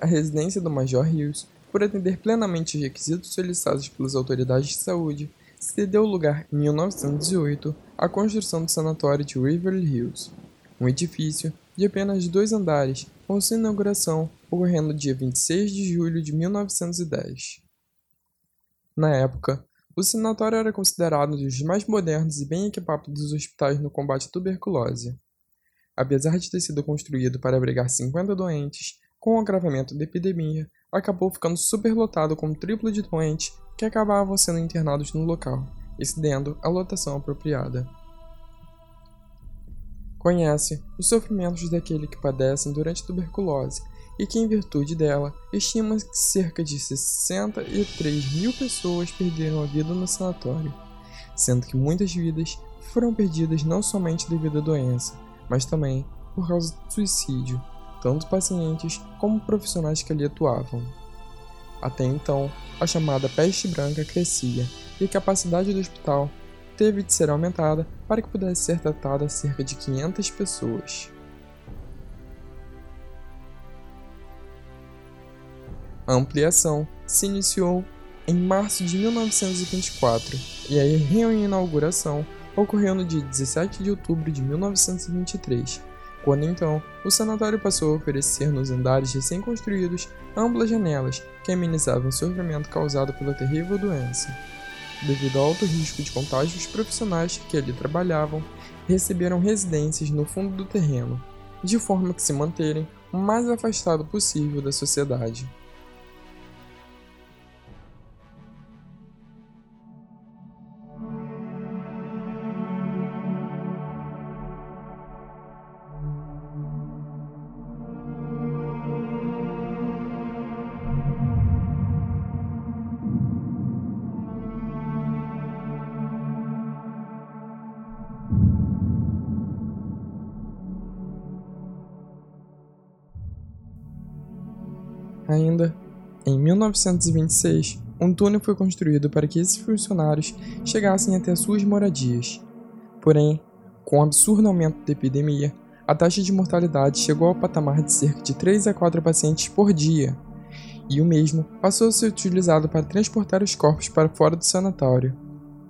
a residência do Major Hills, por atender plenamente os requisitos solicitados pelas autoridades de saúde, cedeu lugar em 1918 à construção do sanatório de Riverly Hills, um edifício de apenas dois andares, com sua inauguração ocorrendo dia 26 de julho de 1910. Na época, o sanatório era considerado um dos mais modernos e bem equipados dos hospitais no combate à tuberculose. Apesar de ter sido construído para abrigar 50 doentes, com o agravamento da epidemia, acabou ficando superlotado com um triplo de doentes que acabavam sendo internados no local, excedendo a lotação apropriada. Conhece os sofrimentos daquele que padecem durante a tuberculose e que, em virtude dela, estima que cerca de 63 mil pessoas perderam a vida no sanatório, sendo que muitas vidas foram perdidas não somente devido à doença, mas também por causa do suicídio, tanto pacientes como profissionais que ali atuavam. Até então, a chamada peste branca crescia e a capacidade do hospital teve de ser aumentada para que pudesse ser tratada cerca de 500 pessoas. A ampliação se iniciou em março de 1924 e a reinauguração ocorreu no dia 17 de outubro de 1923, quando então o sanatório passou a oferecer nos andares recém-construídos amplas janelas que amenizavam o sofrimento causado pela terrível doença. Devido ao alto risco de contágio, os profissionais que ali trabalhavam receberam residências no fundo do terreno, de forma que se manterem o mais afastado possível da sociedade. Ainda, em 1926, um túnel foi construído para que esses funcionários chegassem até suas moradias. Porém, com o absurdo aumento da epidemia, a taxa de mortalidade chegou ao patamar de cerca de 3 a 4 pacientes por dia, e o mesmo passou a ser utilizado para transportar os corpos para fora do sanatório.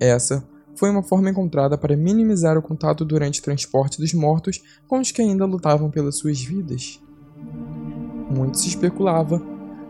Essa foi uma forma encontrada para minimizar o contato durante o transporte dos mortos com os que ainda lutavam pelas suas vidas muito se especulava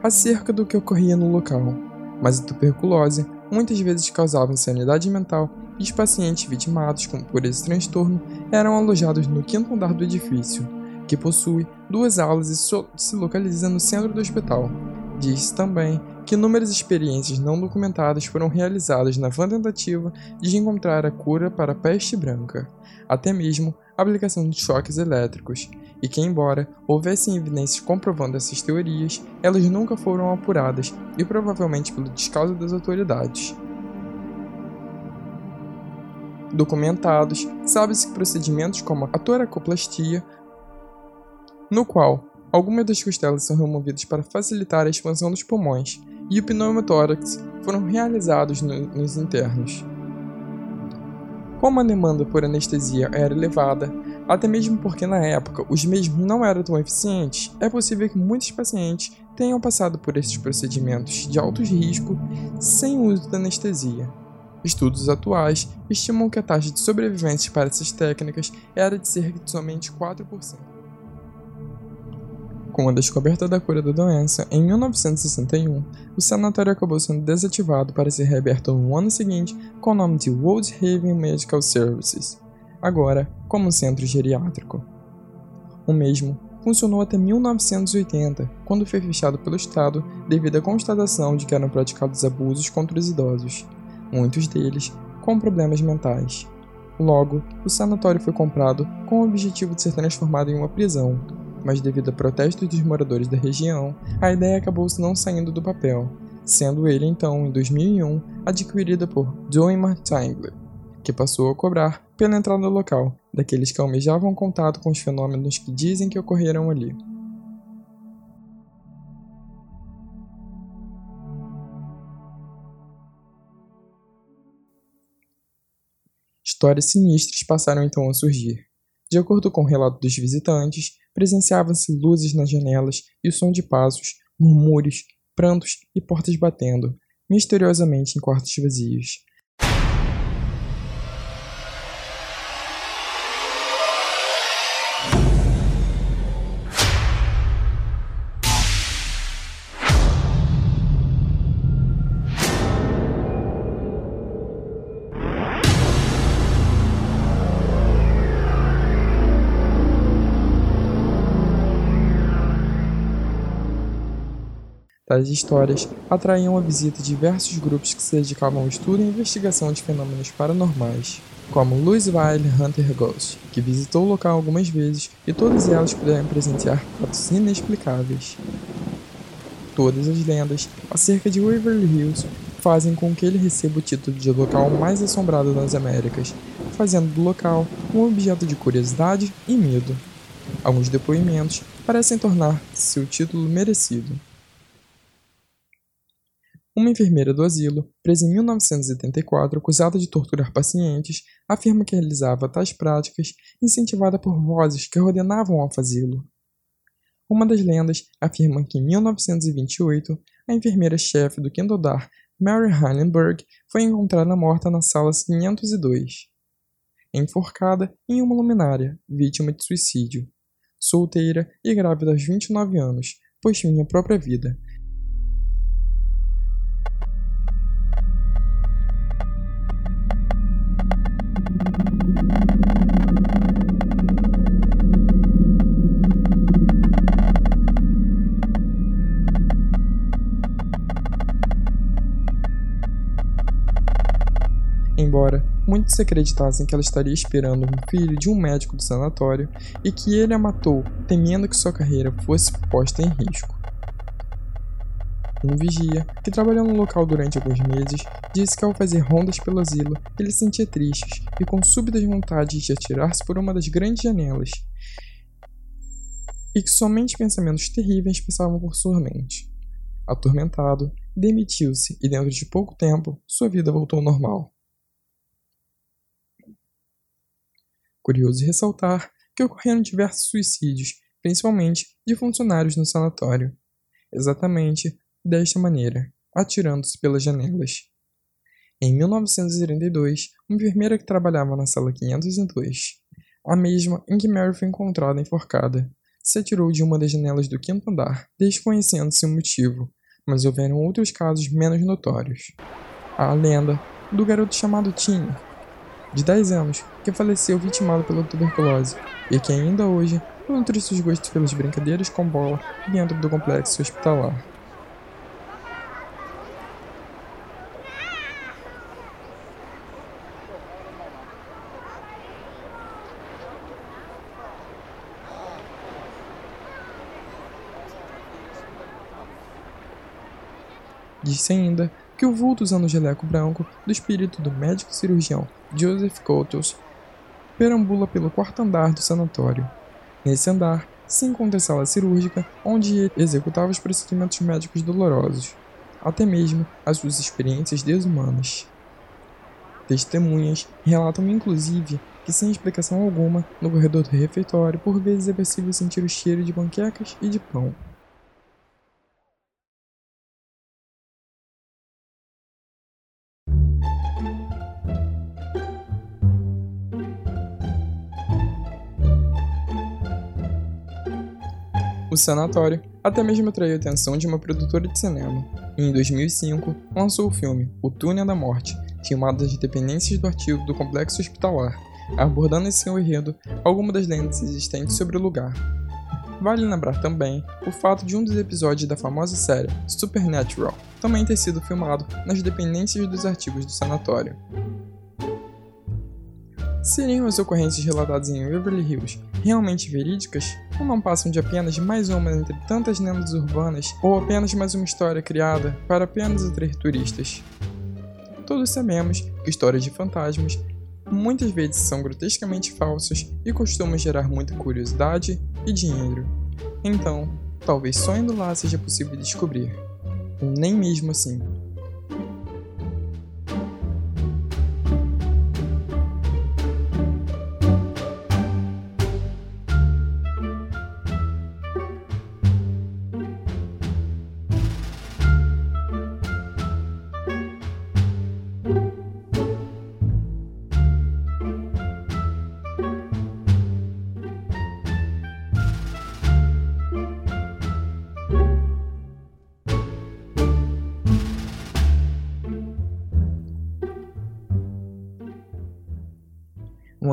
acerca do que ocorria no local, mas a tuberculose muitas vezes causava insanidade mental e os pacientes vitimados por esse transtorno eram alojados no quinto andar do edifício, que possui duas aulas e se localiza no centro do hospital. Diz também que inúmeras experiências não documentadas foram realizadas na vã tentativa de encontrar a cura para a peste branca, até mesmo a aplicação de choques elétricos, e que, embora houvessem evidências comprovando essas teorias, elas nunca foram apuradas e provavelmente pelo descaso das autoridades. Documentados, sabe-se que procedimentos como a toracoplastia, no qual algumas das costelas são removidas para facilitar a expansão dos pulmões, e o pneumotórax foram realizados no, nos internos. Como a demanda por anestesia era elevada, até mesmo porque na época os mesmos não eram tão eficientes, é possível que muitos pacientes tenham passado por esses procedimentos de alto risco sem uso da anestesia. Estudos atuais estimam que a taxa de sobrevivência para essas técnicas era de cerca de somente 4%. Com a descoberta da cura da doença, em 1961, o sanatório acabou sendo desativado para ser reaberto no ano seguinte com o nome de Woodhaven Medical Services agora como centro geriátrico. O mesmo funcionou até 1980, quando foi fechado pelo Estado devido à constatação de que eram praticados abusos contra os idosos, muitos deles com problemas mentais. Logo, o sanatório foi comprado com o objetivo de ser transformado em uma prisão, mas devido a protestos dos moradores da região, a ideia acabou não saindo do papel, sendo ele então, em 2001, adquirida por Joey Tingler, que passou a cobrar pela entrada no local, daqueles que almejavam contato com os fenômenos que dizem que ocorreram ali. Histórias sinistras passaram então a surgir, De acordo com o relato dos visitantes, presenciavam-se luzes nas janelas e o som de passos, murmúrios, prantos e portas batendo, misteriosamente em quartos vazios. Tais histórias atraíam a visita de diversos grupos que se dedicavam ao estudo e investigação de fenômenos paranormais, como Louisville Hunter Ghost, que visitou o local algumas vezes e todas elas puderam presenciar fatos inexplicáveis. Todas as lendas acerca de Waverly Hills fazem com que ele receba o título de local mais assombrado das Américas, fazendo do local um objeto de curiosidade e medo. Alguns depoimentos parecem tornar seu título merecido. Uma enfermeira do asilo, presa em 1974 acusada de torturar pacientes, afirma que realizava tais práticas incentivada por vozes que ordenavam ao fazê-lo. Uma das lendas afirma que em 1928, a enfermeira-chefe do andar, Mary Heilenberg, foi encontrada morta na sala 502, enforcada em uma luminária, vítima de suicídio. Solteira e grávida aos 29 anos, pois tinha própria vida, muitos acreditassem que ela estaria esperando um filho de um médico do sanatório e que ele a matou, temendo que sua carreira fosse posta em risco. Um vigia, que trabalhou no local durante alguns meses, disse que ao fazer rondas pelo asilo, ele se sentia triste e com súbitas vontades de atirar-se por uma das grandes janelas, e que somente pensamentos terríveis passavam por sua mente. Atormentado, demitiu-se e dentro de pouco tempo, sua vida voltou ao normal. Curioso ressaltar que ocorreram diversos suicídios, principalmente de funcionários no sanatório, exatamente desta maneira, atirando-se pelas janelas. Em 1932, uma enfermeira que trabalhava na sala 502, a mesma em que Mary foi encontrada enforcada, se atirou de uma das janelas do quinto andar, desconhecendo-se o motivo, mas houveram outros casos menos notórios. A lenda do garoto chamado Tim, de 10 anos, que faleceu vitimado pela tuberculose e que ainda hoje nutre seus gostos pelas brincadeiras com bola dentro do complexo hospitalar. Disse ainda que o vulto usando o jaleco branco do espírito do médico cirurgião Joseph Coutels perambula pelo quarto andar do sanatório. Nesse andar se encontra a sala cirúrgica, onde executava os procedimentos médicos dolorosos, até mesmo as suas experiências desumanas. Testemunhas relatam inclusive que, sem explicação alguma, no corredor do refeitório, por vezes é possível sentir o cheiro de panquecas e de pão. O sanatório até mesmo atraiu a atenção de uma produtora de cinema. E em 2005, lançou o filme O Túnel da Morte, filmado das dependências do artigo do complexo hospitalar, abordando em seu enredo algumas das lendas existentes sobre o lugar. Vale lembrar também o fato de um dos episódios da famosa série Supernatural também ter sido filmado nas dependências dos artigos do sanatório. Seriam as ocorrências relatadas em Beverly Hills realmente verídicas? Ou não passam de apenas mais uma entre tantas lendas urbanas, ou apenas mais uma história criada para apenas atrair turistas? Todos sabemos que histórias de fantasmas muitas vezes são grotescamente falsas e costumam gerar muita curiosidade e dinheiro. Então, talvez só indo lá seja possível descobrir. Ou nem mesmo assim.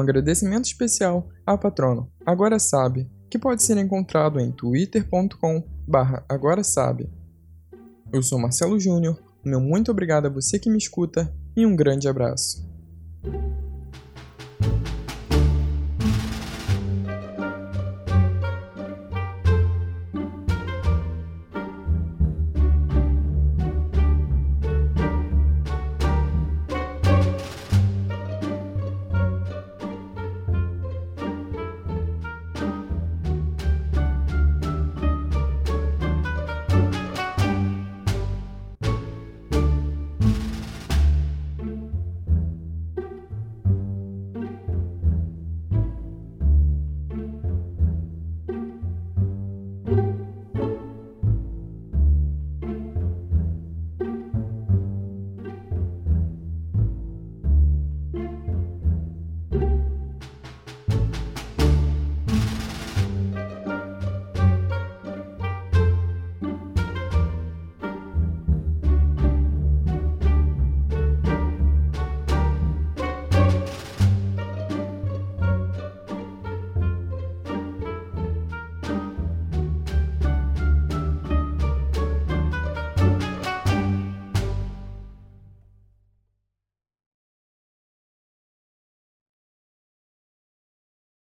Agradecimento especial ao patrono Agora Sabe, que pode ser encontrado em twitter.com agora sabe. Eu sou Marcelo Júnior, meu muito obrigado a você que me escuta e um grande abraço.